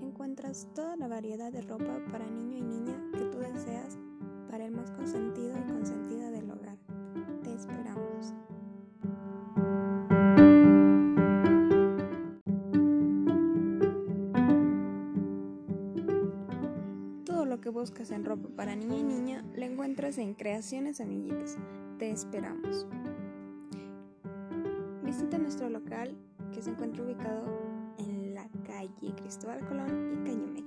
encontrarás toda la variedad de ropa para niño y niña que tú deseas para el más consentido y consentida del hogar. Te esperamos. Todo lo que buscas en ropa para niño y niña lo encuentras en Creaciones Amiguitas. Te esperamos. Visita nuestro local que se encuentra ubicado Cristóbal Colón y Caño México.